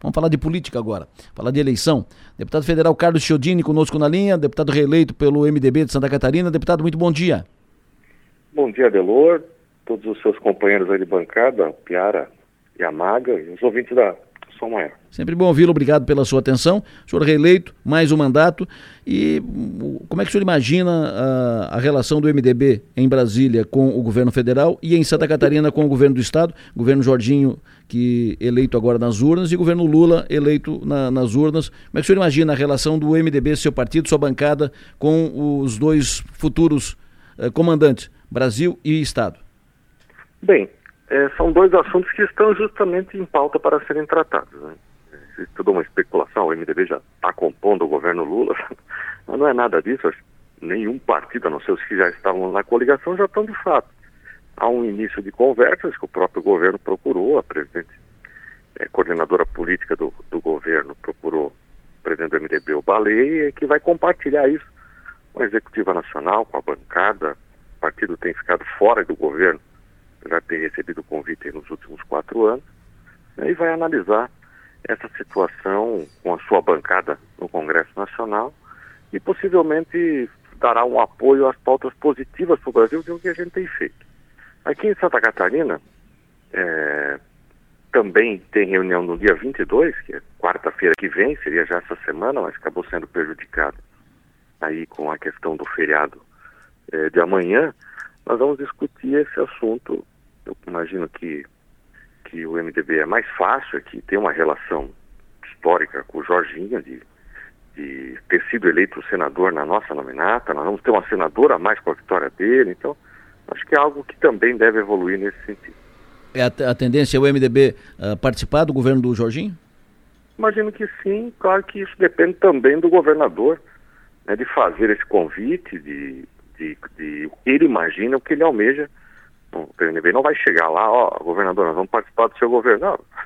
Vamos falar de política agora, falar de eleição. Deputado federal Carlos Chiodini conosco na linha, deputado reeleito pelo MDB de Santa Catarina. Deputado, muito bom dia. Bom dia, Delor, todos os seus companheiros aí de bancada, Piara e Amaga, e os ouvintes da Maior. Sempre bom ouvi-lo, obrigado pela sua atenção. O senhor reeleito, mais um mandato. E como é que o senhor imagina a, a, relação do MDB em Brasília com o governo federal e em Santa Catarina com o governo do estado? Governo Jorginho, que eleito agora nas urnas, e governo Lula, eleito na, nas urnas. Como é que o senhor imagina a relação do MDB, seu partido, sua bancada, com os dois futuros eh, comandantes, Brasil e Estado? Bem, é, são dois assuntos que estão justamente em pauta para serem tratados. Né? Existe toda uma especulação, o MDB já está compondo o governo Lula, mas não é nada disso. Nenhum partido, a não ser os que já estavam na coligação, já estão de fato. Há um início de conversas que o próprio governo procurou, a presidente, é, coordenadora política do, do governo procurou o presidente do MDB, o Baleia, que vai compartilhar isso com a Executiva Nacional, com a bancada. O partido tem ficado fora do governo já ter recebido o convite nos últimos quatro anos, né, e vai analisar essa situação com a sua bancada no Congresso Nacional e possivelmente dará um apoio às pautas positivas para o Brasil, é o que a gente tem feito. Aqui em Santa Catarina, é, também tem reunião no dia 22, que é quarta-feira que vem, seria já essa semana, mas acabou sendo prejudicado aí com a questão do feriado é, de amanhã. Nós vamos discutir esse assunto. Eu imagino que, que o MDB é mais fácil, que tem uma relação histórica com o Jorginho, de, de ter sido eleito senador na nossa nominata. Nós vamos ter uma senadora a mais com a vitória dele. Então, acho que é algo que também deve evoluir nesse sentido. É a, a tendência é o MDB uh, ah, participar do governo do Jorginho? Imagino que sim. Claro que isso depende também do governador, né, de fazer esse convite, de de, de o que ele imagina, o que ele almeja. O PNB não vai chegar lá, ó, governador, nós vamos participar do seu governo.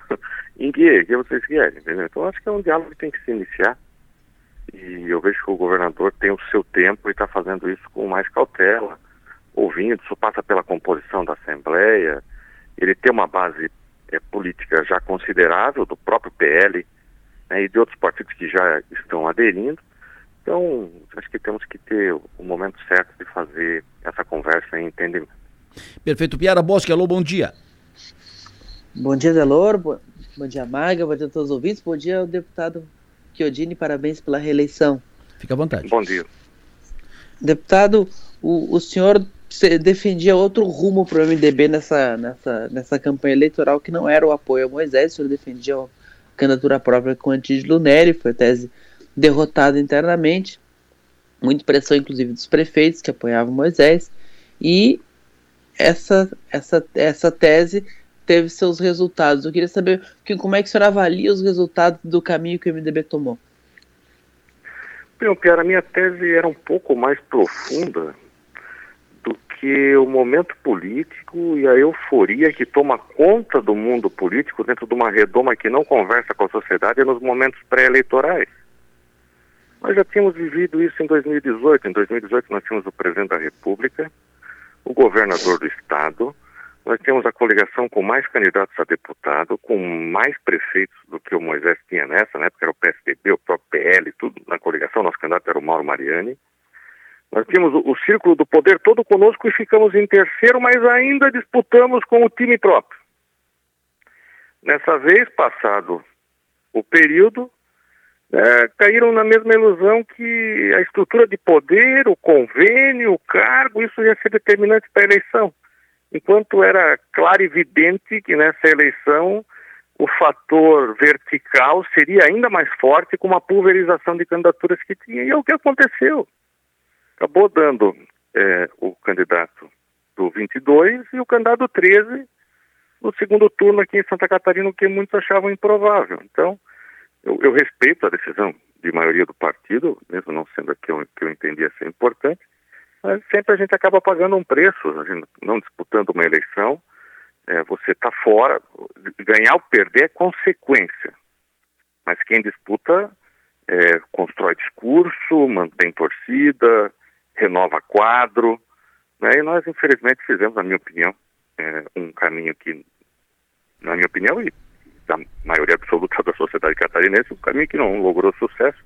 Não. em que? que vocês querem? Entendeu? Então acho que é um diálogo que tem que se iniciar. E eu vejo que o governador tem o seu tempo e está fazendo isso com mais cautela, ouvindo, isso passa pela composição da Assembleia. Ele tem uma base é, política já considerável do próprio PL né, e de outros partidos que já estão aderindo. Então, acho que temos que ter o momento certo de fazer essa conversa em entendimento. Perfeito. Piara Bosque, alô, bom dia. Bom dia, Delor. Bom, bom dia, Maga. Bom dia a todos os ouvintes. Bom dia ao deputado Chiodini. Parabéns pela reeleição. Fica à vontade. Bom dia. Deputado, o, o senhor defendia outro rumo para o MDB nessa, nessa, nessa campanha eleitoral que não era o apoio a Moisés. O senhor defendia a candidatura própria com Antídio Neri, foi a tese derrotado internamente, muita pressão inclusive dos prefeitos que apoiavam Moisés, e essa, essa, essa tese teve seus resultados. Eu queria saber que, como é que o senhor avalia os resultados do caminho que o MDB tomou. Bem, a minha tese era um pouco mais profunda do que o momento político e a euforia que toma conta do mundo político dentro de uma redoma que não conversa com a sociedade nos momentos pré-eleitorais. Nós já tínhamos vivido isso em 2018. Em 2018 nós tínhamos o presidente da República, o governador do estado, nós temos a coligação com mais candidatos a deputado, com mais prefeitos do que o Moisés tinha nessa, na época era o PSDB, o próprio PL, tudo na coligação, nosso candidato era o Mauro Mariani. Nós tínhamos o, o círculo do poder todo conosco e ficamos em terceiro, mas ainda disputamos com o time próprio. Nessa vez, passado o período, é, caíram na mesma ilusão que a estrutura de poder, o convênio, o cargo, isso ia ser determinante para a eleição. Enquanto era claro e evidente que nessa eleição o fator vertical seria ainda mais forte com uma pulverização de candidaturas que tinha. E é o que aconteceu. Acabou dando é, o candidato do 22 e o candidato 13 no segundo turno aqui em Santa Catarina, o que muitos achavam improvável. Então, eu, eu, respeito a decisão de maioria do partido, mesmo não sendo a que eu, que eu entendia ser importante, mas sempre a gente acaba pagando um preço, a gente não disputando uma eleição, é, você está fora, ganhar ou perder é consequência, mas quem disputa é, constrói discurso, mantém torcida, renova quadro, né? e nós infelizmente fizemos, na minha opinião, é, um caminho que, na minha opinião, e da maioria absoluta da sociedade, catarinense, um caminho que não logrou sucesso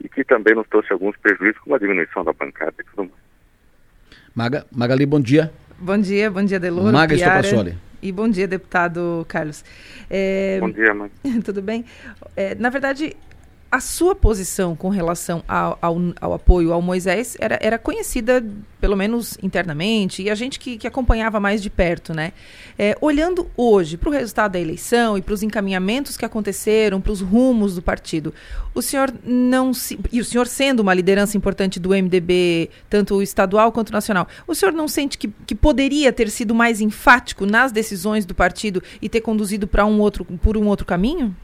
e que também nos trouxe alguns prejuízos, como a diminuição da bancada e tudo mais. Maga, Magali, bom dia. Bom dia, bom dia, Deloro. Maga Estopassoli. E bom dia, deputado Carlos. É... Bom dia, mãe. Tudo bem? É, na verdade, a sua posição com relação ao, ao, ao, apoio ao Moisés era, era conhecida, pelo menos internamente, e a gente que, que acompanhava mais de perto, né? É, olhando hoje para o resultado da eleição e para os encaminhamentos que aconteceram, para os rumos do partido, o senhor não se. E o senhor sendo uma liderança importante do MDB, tanto estadual quanto nacional, o senhor não sente que, que poderia ter sido mais enfático nas decisões do partido e ter conduzido para um outro, por um outro caminho?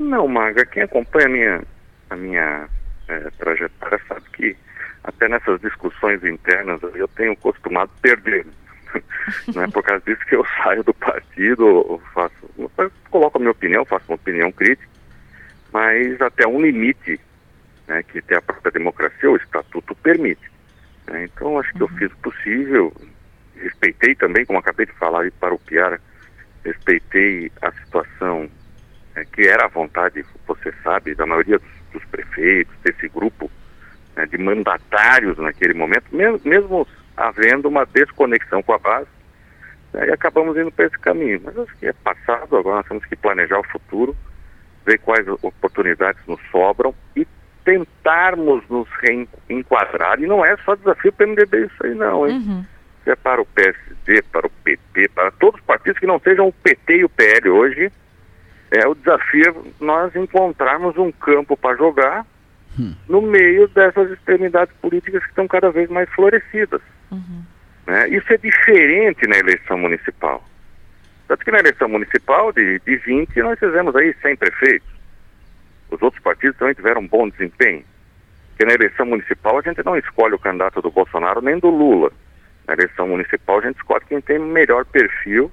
Não, Maga, quem acompanha a minha, a minha é, trajetória sabe que até nessas discussões internas eu tenho costumado perder. Não é por causa disso que eu saio do partido, faço, coloco a minha opinião, faço uma opinião crítica, mas até um limite né, que até a própria democracia, o estatuto permite. Né? Então acho que eu uhum. fiz o possível, respeitei também, como acabei de falar para o Piara, respeitei a situação é, que era a vontade, você sabe, da maioria dos, dos prefeitos, desse grupo né, de mandatários naquele momento, mesmo, mesmo, havendo uma desconexão com a base, né, e acabamos indo para esse caminho. Mas acho que é passado, agora nós temos que planejar o futuro, ver quais oportunidades nos sobram e tentarmos nos reenquadrar. E não é só desafio para o MDB isso aí não, hein? Uhum. É para o PSD, para o PT, para todos os partidos que não sejam o PT e o PL hoje, é, o desafio é nós encontrarmos um campo para jogar hum. no meio dessas extremidades políticas que estão cada vez mais florescidas. Uhum. Né? Isso é diferente na eleição municipal. Tanto que na eleição municipal de, de 20 nós fizemos aí 100 prefeitos. Os outros partidos também tiveram um bom desempenho. Porque na eleição municipal a gente não escolhe o candidato do Bolsonaro nem do Lula. Na eleição municipal a gente escolhe quem tem melhor perfil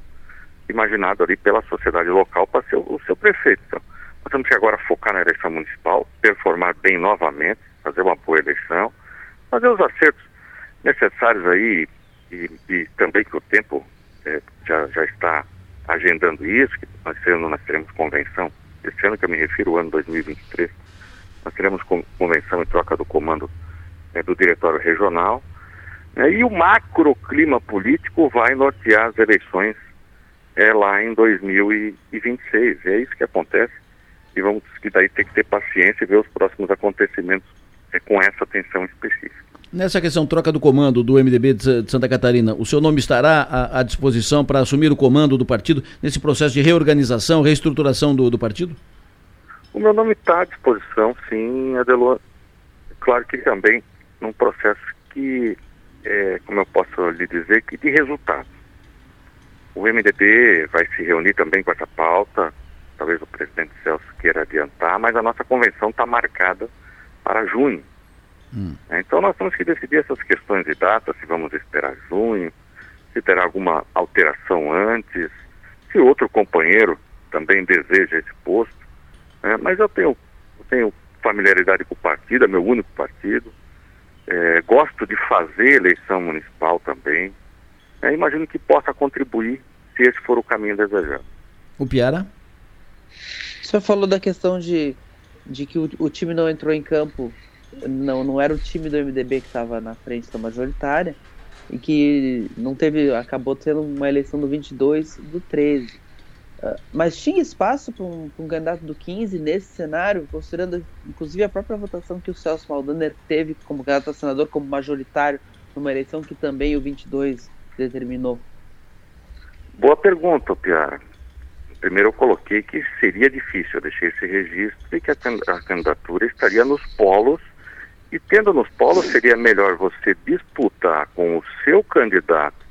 imaginado ali pela sociedade local para ser o, o seu prefeito. Então, nós temos que agora focar na eleição municipal, performar bem novamente, fazer uma boa eleição, fazer os acertos necessários aí e, e também que o tempo é, já, já está agendando isso, que nós, ano nós teremos convenção, esse ano que eu me refiro, o ano 2023, nós teremos convenção em troca do comando é, do diretório regional, né, e o macro clima político vai nortear as eleições é lá em 2026. É isso que acontece e vamos que daí ter que ter paciência e ver os próximos acontecimentos é, com essa atenção específica. Nessa questão troca do comando do MDB de Santa Catarina, o seu nome estará à, à disposição para assumir o comando do partido nesse processo de reorganização, reestruturação do, do partido? O meu nome está à disposição, sim, Adelor. Claro que também num processo que, é, como eu posso lhe dizer, que de resultados. O MDB vai se reunir também com essa pauta, talvez o presidente Celso queira adiantar, mas a nossa convenção está marcada para junho. Hum. É, então nós temos que decidir essas questões de data, se vamos esperar junho, se terá alguma alteração antes, se outro companheiro também deseja esse posto. Né? Mas eu tenho, eu tenho familiaridade com o partido, é meu único partido. É, gosto de fazer eleição municipal também. Imagino que possa contribuir se esse for o caminho desejado. O Piara? O senhor falou da questão de, de que o, o time não entrou em campo, não, não era o time do MDB que estava na frente da majoritária, e que não teve, acabou tendo uma eleição do 22 do 13. Uh, ah, mas tinha espaço para um, um, candidato do 15 nesse cenário, considerando inclusive a própria votação que o Celso Maldaner teve como candidato a senador, como majoritário, numa eleição que também o 22 determinou? Boa pergunta, Piara. Primeiro eu coloquei que seria difícil, eu deixei esse registro e que a, candidatura estaria nos polos e tendo nos polos seria melhor você disputar com o seu candidato,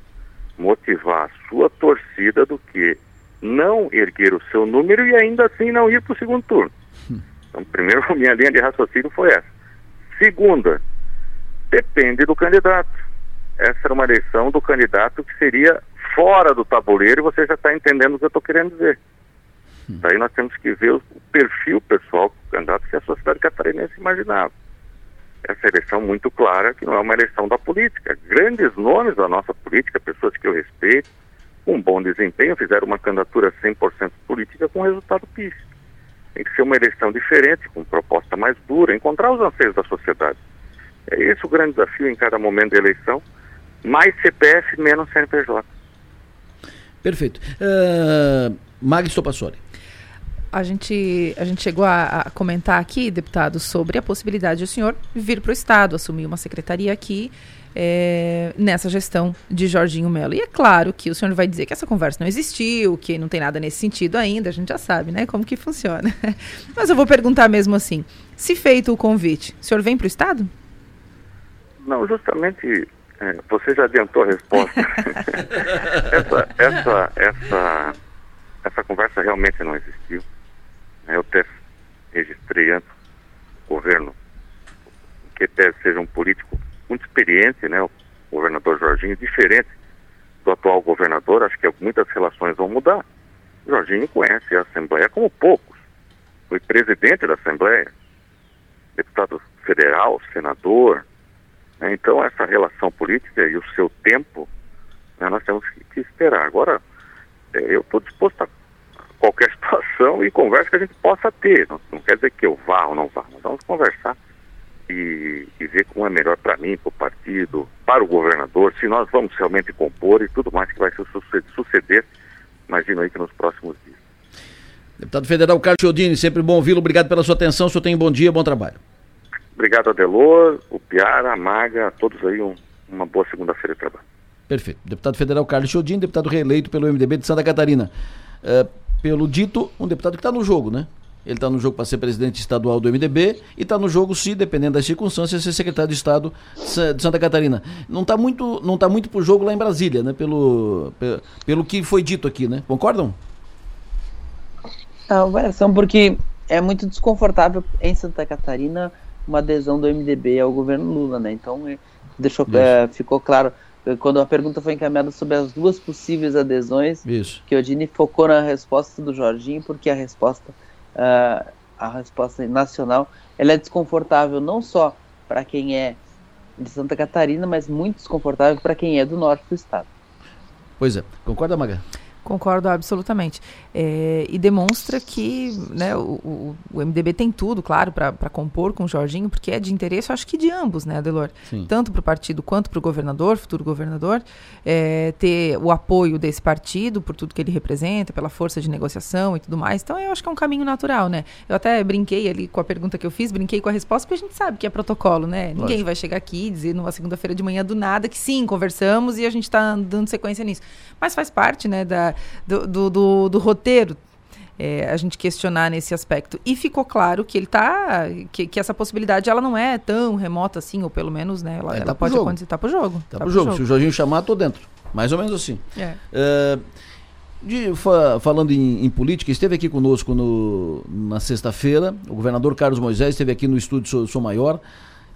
motivar a sua torcida do que não erguer o seu número e ainda assim não ir para o segundo turno. Então, primeiro, minha linha de raciocínio foi essa. Segunda, depende do candidato. Essa era uma eleição do candidato que seria fora do tabuleiro e você já está entendendo o que eu estou querendo dizer. Hum. Daí nós temos que ver o perfil pessoal do candidato que a sociedade catarinense imaginava. Essa eleição muito clara que não é uma eleição da política. Grandes nomes da nossa política, pessoas que eu respeito, com bom desempenho, fizeram uma candidatura 100% política com resultado pífio. Tem que ser uma eleição diferente, com proposta mais dura, encontrar os anseios da sociedade. É esse o grande desafio em cada momento da eleição. Mais CPF, menos CNPJ. Perfeito. Uh, Magno Stopassoli. A gente, a gente chegou a, a, comentar aqui, deputado, sobre a possibilidade de o senhor vir para o Estado, assumir uma secretaria aqui é, nessa gestão de Jorginho Melo. E é claro que o senhor vai dizer que essa conversa não existiu, que não tem nada nesse sentido ainda, a gente já sabe, né, como que funciona. Mas eu vou perguntar mesmo assim, se feito o convite, o senhor vem para o Estado? Não, justamente você já adiantou a resposta. essa, essa, essa, essa conversa realmente não existiu. Eu até registrei antes o governo, que até seja um político muito experiente, né? O governador Jorginho, diferente do atual governador, acho que muitas relações vão mudar. O Jorginho conhece a Assembleia como poucos. Foi presidente da Assembleia, deputado federal, senador. Né? Então, essa relação política e o seu tempo, né, nós temos que esperar. Agora, é, eu estou disposto a qualquer situação e conversa que a gente possa ter. Não, não, quer dizer que eu vá ou não vá, nós vamos conversar e, e ver como é melhor para mim, para o partido, para o governador, se nós vamos realmente compor e tudo mais que vai suceder, imagino aí que nos próximos dias. Deputado Federal Carlos Chiodini, sempre bom ouvi-lo, obrigado pela sua atenção, o senhor tem um bom dia, bom trabalho. Obrigado, Adelor, o Piara, a Maga, a todos aí um, uma boa segunda-feira de trabalho. Perfeito. Deputado Federal Carlos Chiodini, deputado reeleito pelo MDB de Santa Catarina. Uh, pelo dito, um deputado que está no jogo, né? Ele está no jogo para ser presidente estadual do MDB e está no jogo, se, dependendo das circunstâncias, ser secretário de Estado de Santa Catarina. Não está muito, não tá muito pro jogo lá em Brasília, né? Pelo, pelo, pelo que foi dito aqui, né? Concordam? Não, variação porque é muito desconfortável em Santa Catarina uma adesão do MDB ao governo Lula, né? Então, é, deixou, é, ficou claro quando a pergunta foi encaminhada sobre as duas possíveis adesões, Isso. que o Dini focou na resposta do Jorginho, porque a resposta, uh, a resposta nacional, ela é desconfortável não só para quem é de Santa Catarina, mas muito desconfortável para quem é do norte do estado. Pois é, concorda, Maga? Concordo absolutamente. É, e demonstra que né, o, o, MDB tem tudo, claro, para compor com o Jorginho, porque é de interesse, acho que de ambos, né, Adelor? Sim. Tanto para o partido quanto para o governador, futuro governador, é, ter o apoio desse partido por tudo que ele representa, pela força de negociação e tudo mais. Então, eu acho que é um caminho natural, né? Eu até brinquei ali com a pergunta que eu fiz, brinquei com a resposta, porque a gente sabe que é protocolo, né? Lógico. Ninguém vai chegar aqui e dizer numa segunda-feira de manhã do nada que sim, conversamos e a gente está dando sequência nisso. Mas faz parte, né, da do, do, do, do roteiro. É, a gente questionar nesse aspecto. E ficou claro que ele tá. Que, que essa possibilidade ela não é tão remota assim, ou pelo menos, né? Ela, é, ela tá pode acontecer. Tá pro jogo. Tá, tá pro, jogo. jogo. Se o Jorginho chamar, tô dentro. Mais ou menos assim. É. Uh, de, fa, falando em, em, política, esteve aqui conosco no, na sexta-feira. O governador Carlos Moisés esteve aqui no estúdio Sou, Sou Maior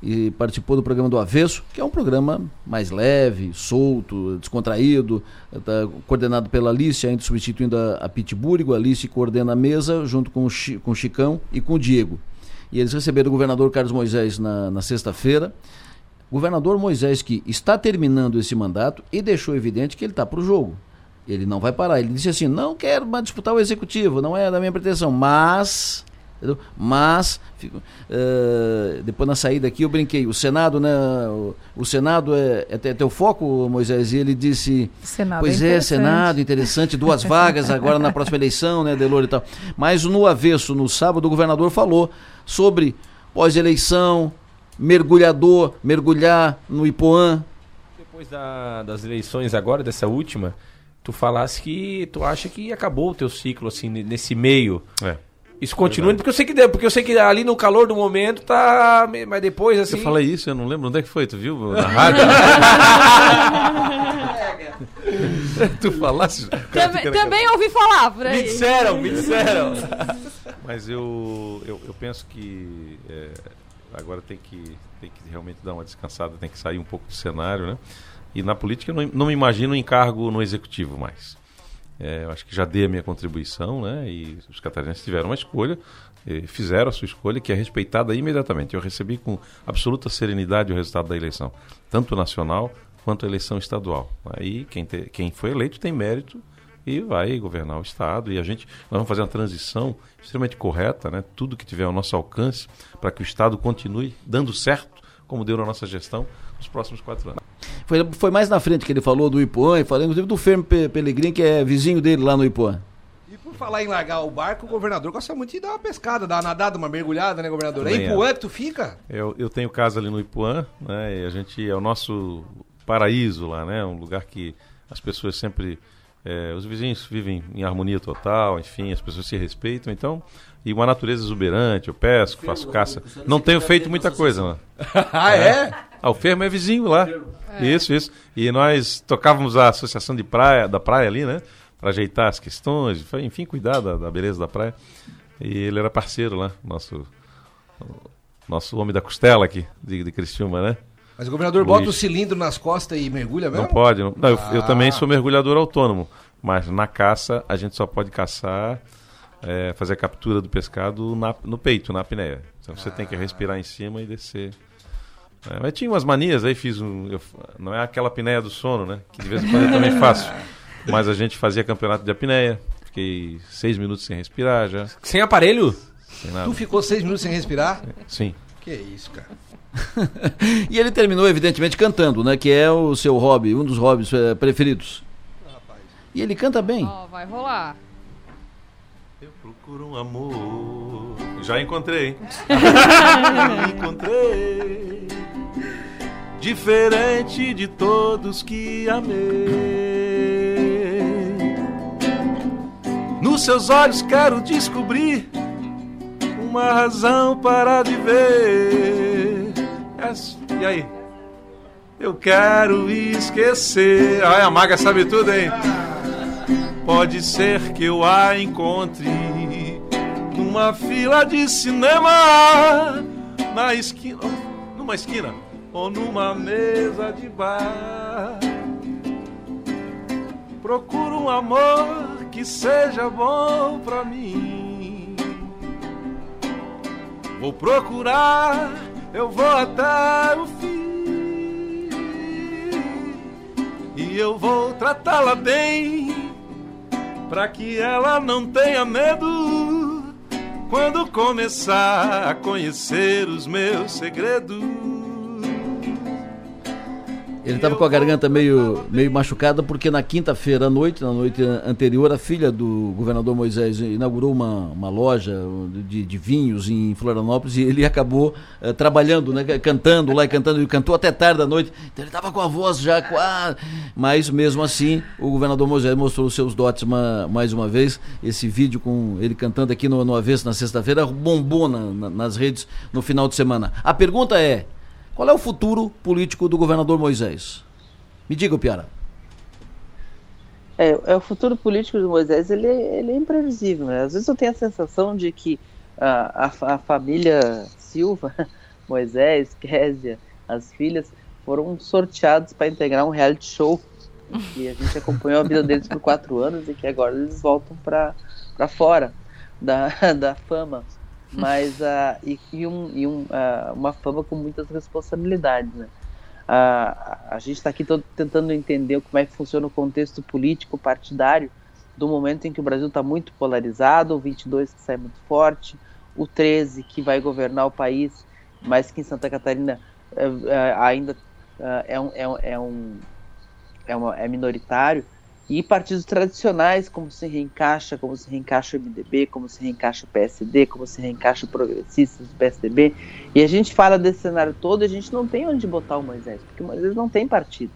e participou do programa do Avesso, que é um programa mais leve, solto, descontraído, tá coordenado pela Alice, ainda substituindo a, a Pitburigo. A Alice coordena a mesa junto com o, com o Chicão e com o Diego. E eles receberam o governador Carlos Moisés na, na sexta-feira. Governador Moisés que está terminando esse mandato e deixou evidente que ele está para o jogo. Ele não vai parar. Ele disse assim: não quero mais disputar o executivo, não é da minha pretensão, mas Entendeu? Mas, fico, uh, depois na saída aqui eu brinquei, o Senado, né? O, o Senado é, é, é teu foco, Moisés, e ele disse. Senado pois é, é Senado, interessante, duas vagas agora na próxima eleição, né, Delor e tal. Mas no avesso, no sábado, o governador falou sobre pós-eleição, mergulhador, mergulhar no Ipoã. Depois da, das eleições agora, dessa última, tu falasse que tu acha que acabou o teu ciclo, assim, nesse meio. É. Isso continua, porque eu sei que porque eu sei que ali no calor do momento tá, mas depois assim. Eu falei isso, eu não lembro onde é que foi, tu viu na rádio? tu falasse. Também, também ouvi falar por aí. Me disseram, me disseram. mas eu, eu, eu penso que é, agora tem que tem que realmente dar uma descansada, tem que sair um pouco do cenário, né? E na política eu não, não me imagino um encargo no executivo mais. É, eu acho que já dei a minha contribuição, né? E os catarinenses tiveram uma escolha, fizeram a sua escolha, que é respeitada imediatamente. Eu recebi com absoluta serenidade o resultado da eleição, tanto nacional quanto a eleição estadual. Aí quem, te, quem foi eleito tem mérito e vai governar o Estado. E a gente, nós vamos fazer uma transição extremamente correta, né? tudo que tiver ao nosso alcance, para que o Estado continue dando certo, como deu na nossa gestão, nos próximos quatro anos. Foi, foi mais na frente que ele falou do Ipuã e falou inclusive do Fermo Pelegrini, que é vizinho dele lá no Ipuã. E por falar em largar o barco, o governador gosta muito de dar uma pescada, dar uma nadada, uma mergulhada, né, governador? é Ipuã é. que tu fica? Eu, eu tenho casa ali no Ipuã, né? E a gente é o nosso paraíso lá, né? Um lugar que as pessoas sempre. É, os vizinhos vivem em harmonia total, enfim, as pessoas se respeitam, então. E uma natureza exuberante, eu pesco, faço caça. Não tenho feito muita coisa lá. ah, é? Ah, o Fermo é vizinho lá. É. Isso, isso. E nós tocávamos a associação de praia, da praia ali, né? Para ajeitar as questões, enfim, cuidar da, da, beleza da praia. E ele era parceiro lá, nosso, nosso homem da costela aqui, de, de Criciúma, né? Mas o governador Luiz. bota o cilindro nas costas e mergulha mesmo? Não pode. Não. não ah. eu, eu, também sou mergulhador autônomo. Mas na caça, a gente só pode caçar, é, fazer a captura do pescado na, no peito, na apneia. Então você ah. tem que respirar em cima e descer. É, mas tinha umas manias aí, fiz um. Eu, não é aquela apneia do sono, né? Que de vez em quando eu também faço. Mas a gente fazia campeonato de apneia. Fiquei seis minutos sem respirar já. Sem aparelho? Sem tu ficou seis minutos sem respirar? Sim. Que isso, cara. e ele terminou, evidentemente, cantando, né? Que é o seu hobby, um dos hobbies é, preferidos. E ele canta bem. Ó, oh, vai rolar. Eu procuro um amor. Já encontrei. encontrei. Diferente de todos que amei. Nos seus olhos quero descobrir uma razão para viver. E aí? Eu quero esquecer. Ai, a maga sabe tudo, hein? Pode ser que eu a encontre numa fila de cinema, na esquina, numa esquina ou numa mesa de bar. Procuro um amor que seja bom pra mim. Vou procurar, eu vou até o fim. E eu vou tratá-la bem, pra que ela não tenha medo quando começar a conhecer os meus segredos. Ele estava com a garganta meio, meio machucada porque na quinta-feira à noite, na noite anterior, a filha do governador Moisés inaugurou uma, uma loja de, de vinhos em Florianópolis e ele acabou uh, trabalhando, né, cantando lá e cantando. Ele cantou até tarde da noite, então ele estava com a voz já quase. Mas mesmo assim, o governador Moisés mostrou os seus dotes uma, mais uma vez. Esse vídeo com ele cantando aqui no, no Avesso na sexta-feira bombou na, na, nas redes no final de semana. A pergunta é. Qual é o futuro político do governador Moisés? Me diga, Piara. É, é, o futuro político do Moisés ele, ele é imprevisível. Né? Às vezes eu tenho a sensação de que a, a, a família Silva, Moisés, Késia, as filhas, foram sorteados para integrar um reality show. E a gente acompanhou a vida deles por quatro anos e que agora eles voltam para fora da, da fama mas uh, e, e, um, e um, uh, uma fama com muitas responsabilidades. Né? Uh, a gente está aqui todo tentando entender como é que funciona o contexto político partidário do momento em que o Brasil está muito polarizado, o 22 que sai muito forte, o 13 que vai governar o país, mas que em Santa Catarina eh, ainda é, um, é, um, é, um, é, uma, é minoritário e partidos tradicionais, como se reencaixa, como se reencaixa o MDB, como se reencaixa o PSD, como se reencaixa o Progressistas do PSDB. E a gente fala desse cenário todo e a gente não tem onde botar o Moisés, porque o Moisés não tem partido.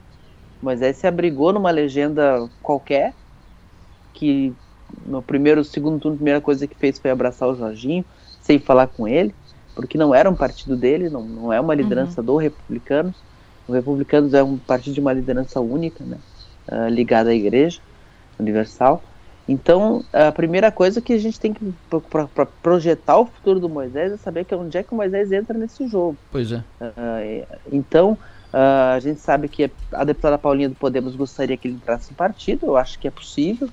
O Moisés se abrigou numa legenda qualquer, que no primeiro, segundo turno, a primeira coisa que fez foi abraçar o Jorginho, sem falar com ele, porque não era um partido dele, não, não é uma liderança uhum. do Republicanos. O Republicanos é um partido de uma liderança única, né? Uh, ligada à Igreja Universal. Então, a primeira coisa que a gente tem que para projetar o futuro do Moisés é saber que onde é que o Moisés entra nesse jogo. Pois é. Uh, então, uh, a gente sabe que a deputada Paulinha do Podemos gostaria que ele entrasse em partido. Eu acho que é possível.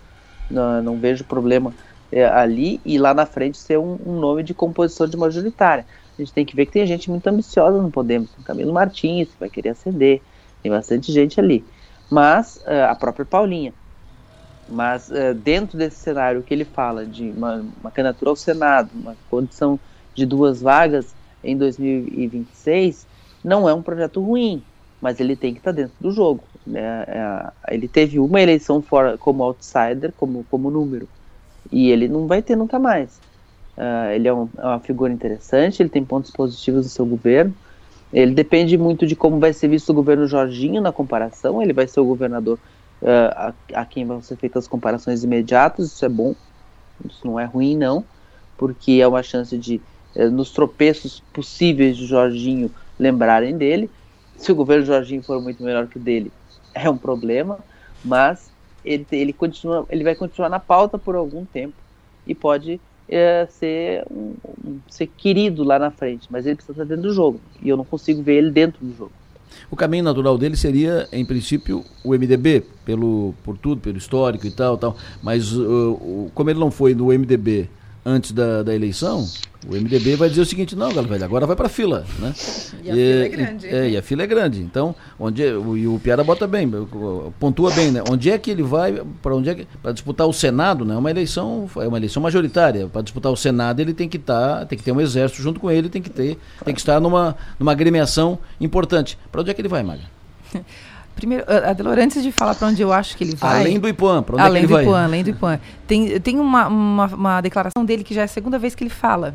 Não, não vejo problema é, ali e lá na frente ser um, um, nome de composição de majoritária. A gente tem que ver que tem gente muito ambiciosa no Podemos. Tem Camilo Martins que vai querer acender. Tem bastante gente ali mas uh, a própria Paulinha. Mas uh, dentro desse cenário que ele fala de uma, uma candidatura ao Senado, uma condição de duas vagas em 2026, não é um projeto ruim, mas ele tem que estar dentro do jogo. Né? É, ele teve uma eleição fora como outsider, como, como número, e ele não vai ter nunca mais. Uh, ele é, um, é, uma figura interessante, ele tem pontos positivos no seu governo. Ele depende muito de como vai ser visto o governo Jorginho na comparação. Ele vai ser o governador uh, a, a, quem vão ser feitas as comparações imediatas. Isso é bom, isso não é ruim, não, porque é uma chance de, uh, nos tropeços possíveis de Jorginho, lembrarem dele. Se o governo Jorginho for muito melhor que o dele, é um problema, mas ele, ele, continua, ele vai continuar na pauta por algum tempo e pode é, ser, um, um, ser querido lá na frente, mas ele precisa estar dentro do jogo e eu não consigo ver ele dentro do jogo. O caminho natural dele seria, em princípio, o MDB, pelo, por tudo, pelo histórico e tal, tal. Mas uh, como ele não foi no MDB antes da, da eleição, o MDB vai dizer o seguinte, não, galera, agora vai para fila, né? E a e, fila é grande. É, e a fila é grande. Então, onde é, o, e o Piara bota bem, pontua bem, né? Onde é que ele vai para onde é que para disputar o Senado, né? É uma eleição, é uma eleição majoritária. Para disputar o Senado, ele tem que estar, tá, tem que ter um exército junto com ele, tem que ter, tem que estar numa numa agremiação importante. Para onde é que ele vai, Maga? Primeiro, Adelor, antes de falar para onde eu acho que ele vai. Além do Ipuã, para onde além é que ele do Ipuã, Além do Ipuã. Tem, tem uma, uma, uma, declaração dele que já é a segunda vez que ele fala.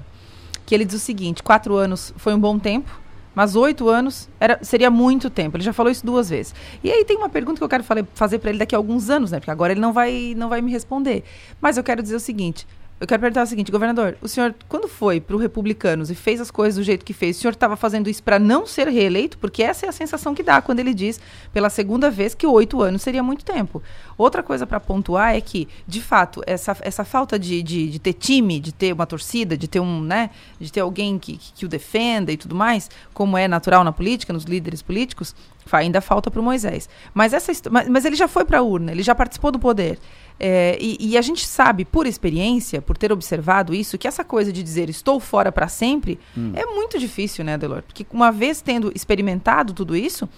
Que ele diz o seguinte: quatro anos foi um bom tempo, mas oito anos era, seria muito tempo. Ele já falou isso duas vezes. E aí tem uma pergunta que eu quero fazer para ele daqui a alguns anos, né? Porque agora ele não vai, não vai me responder. Mas eu quero dizer o seguinte: eu quero perguntar o seguinte, governador, o senhor, quando foi para o Republicanos e fez as coisas do jeito que fez, o senhor estava fazendo isso para não ser reeleito? Porque essa é a sensação que dá quando ele diz pela segunda vez que oito anos seria muito tempo. Outra coisa para pontuar é que, de fato, essa, essa falta de, de, de, ter time, de ter uma torcida, de ter um, né, de ter alguém que, que, que o defenda e tudo mais, como é natural na política, nos líderes políticos, ainda falta para o Moisés. Mas, essa, mas, mas ele já foi para a urna, ele já participou do poder. É, e, e, a gente sabe, por experiência, por ter observado isso, que essa coisa de dizer estou fora para sempre hum. é muito difícil, né, Delor? Porque uma vez tendo experimentado tudo isso,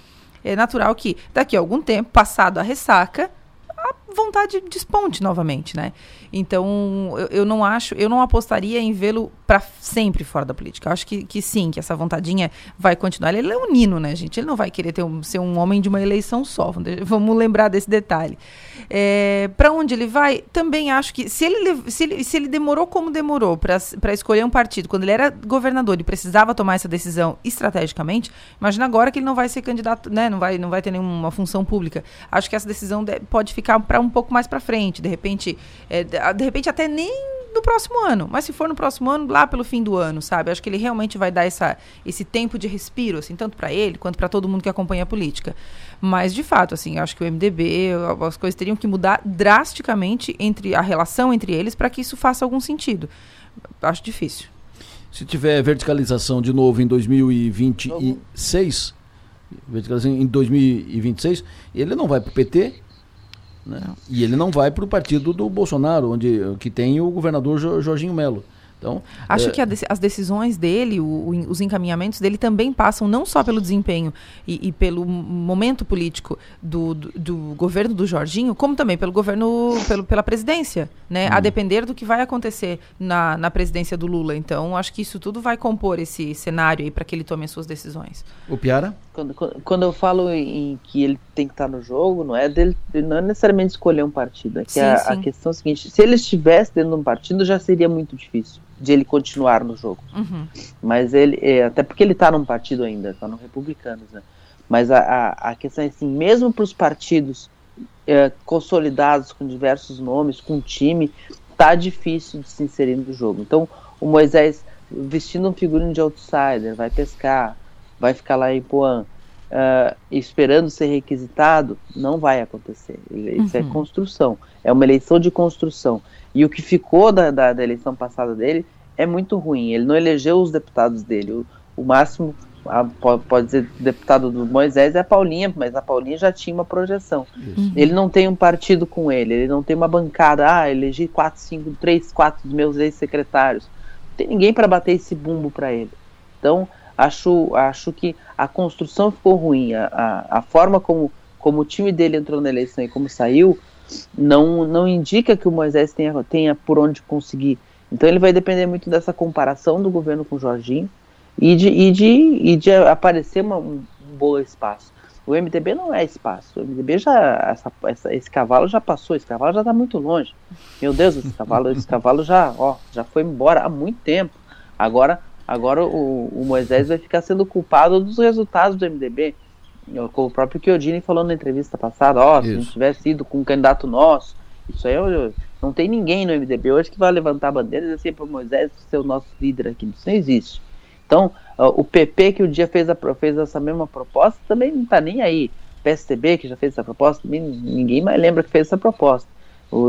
é natural que daqui a algum tempo, passado a ressaca, a vontade desponte novamente, né? Então, eu, eu, não acho, eu não apostaria em vê-lo para sempre fora da política. Eu acho que, que sim, que essa vontadinha vai continuar. Ele é um nino, né, gente? Ele não vai querer ter um, ser um homem de uma eleição só. Vamos lembrar desse detalhe. É, para onde ele vai? Também acho que se ele, se ele, se ele demorou como demorou para escolher um partido, quando ele era governador e precisava tomar essa decisão estrategicamente, imagina agora que ele não vai ser candidato, né? Não vai, não vai ter nenhuma função pública. Acho que essa decisão pode ficar para um pouco mais para frente. De repente, é, de repente até nem no próximo ano, mas se for no próximo ano, lá pelo fim do ano, sabe? Acho que ele realmente vai dar essa, esse tempo de respiro, assim, tanto para ele quanto para todo mundo que acompanha a política. Mas, de fato, assim, acho que o MDB, as coisas teriam que mudar drasticamente entre a relação entre eles para que isso faça algum sentido. Acho difícil. Se tiver verticalização de novo em 2026, verticalização em 2026, ele não vai para o PT, né? E ele não vai para o partido do Bolsonaro, onde que tem o governador Jorginho Melo. Então, Acho é... que as decisões dele, o, o, os encaminhamentos dele também passam não só pelo desempenho e, e pelo momento político do, do, do, governo do Jorginho, como também pelo governo, pelo, pela presidência, né? Hum. A depender do que vai acontecer na, na presidência do Lula. Então, acho que isso tudo vai compor esse cenário aí para que ele tome as suas decisões. O Piara? Quando, quando eu falo em que ele tem que estar no jogo, não é dele, não é necessariamente escolher um partido. É que sim, a, sim. a questão é a seguinte: se ele estivesse dentro de um partido, já seria muito difícil de ele continuar no jogo. Uhum. Mas ele, é, até porque ele está num partido ainda, está no Republicanos, né? Mas a, a, a, questão é assim, mesmo para os partidos é, consolidados com diversos nomes, com time, tá difícil de se inserir no jogo. Então, o Moisés vestindo um figurino de outsider, vai pescar, vai ficar lá em Poan, uh, esperando ser requisitado, não vai acontecer. Isso é uhum. é construção, é uma eleição de construção. E o que ficou da, da, da, eleição passada dele é muito ruim. Ele não elegeu os deputados dele. O, o máximo, a, pode, pode dizer, deputado do Moisés é a Paulinha, mas a Paulinha já tinha uma projeção. Uhum. Ele não tem um partido com ele, ele não tem uma bancada. Ah, elegi quatro, cinco, três, quatro dos meus ex-secretários. Não tem ninguém para bater esse bumbo para ele. Então, acho, acho que a construção ficou ruim. A, a, a forma como, como o time dele entrou na eleição e como saiu não, não indica que o Moisés tenha, tenha por onde conseguir. Então ele vai depender muito dessa comparação do governo com o Jorginho e de, e de, e de aparecer uma, um bom espaço. O MDB não é espaço. O MDB já. Essa, essa, esse cavalo já passou, esse cavalo já está muito longe. Meu Deus, esse cavalo, esse cavalo já, ó, já foi embora há muito tempo. Agora, agora o, o Moisés vai ficar sendo culpado dos resultados do MDB. Como o próprio Chiodini falou na entrevista passada, ó, se a gente tivesse ido com um candidato nosso, isso aí eu, não tem ninguém no MDB hoje que vai levantar a bandeira e dizer assim para o Moisés ser o nosso líder aqui. Isso não existe. Então, o PP que o dia fez, a, fez essa mesma proposta também não está nem aí. PSDB que já fez essa proposta, ninguém mais lembra que fez essa proposta.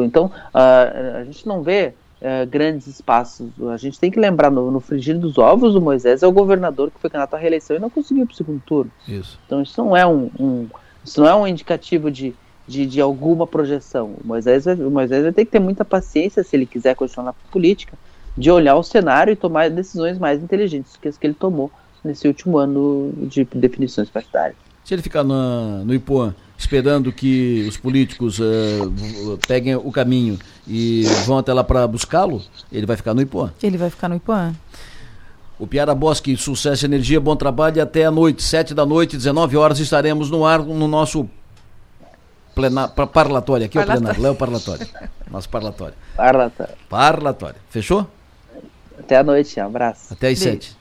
Então, a gente não vê uh, grandes espaços. A gente tem que lembrar, no, no frigir dos ovos, o Moisés é o governador que foi candidato à reeleição e não conseguiu para o segundo turno. Isso. Então, isso não é um, um isso não é um indicativo de, de, de, alguma projeção. O Moisés, vai, o Moisés vai ter que ter muita paciência se ele quiser continuar na política de olhar o cenário e tomar decisões mais inteligentes que as que ele tomou nesse último ano de definições partidárias. Se ele ficar na, no Ipuã esperando que os políticos uh, peguem o caminho e vão até lá para buscá-lo, ele vai ficar no Ipuã. Ele vai ficar no Ipuã. O Piara Bosque, sucesso, energia, bom trabalho e até a noite, sete da noite, 19 horas, estaremos no ar no nosso plena, parlatório. Aqui parlatório. é o plenário, lá é o parlatório. Nosso parlatório. Parlatório. Parlatório. Fechou? Até a noite, um abraço. Até às sete.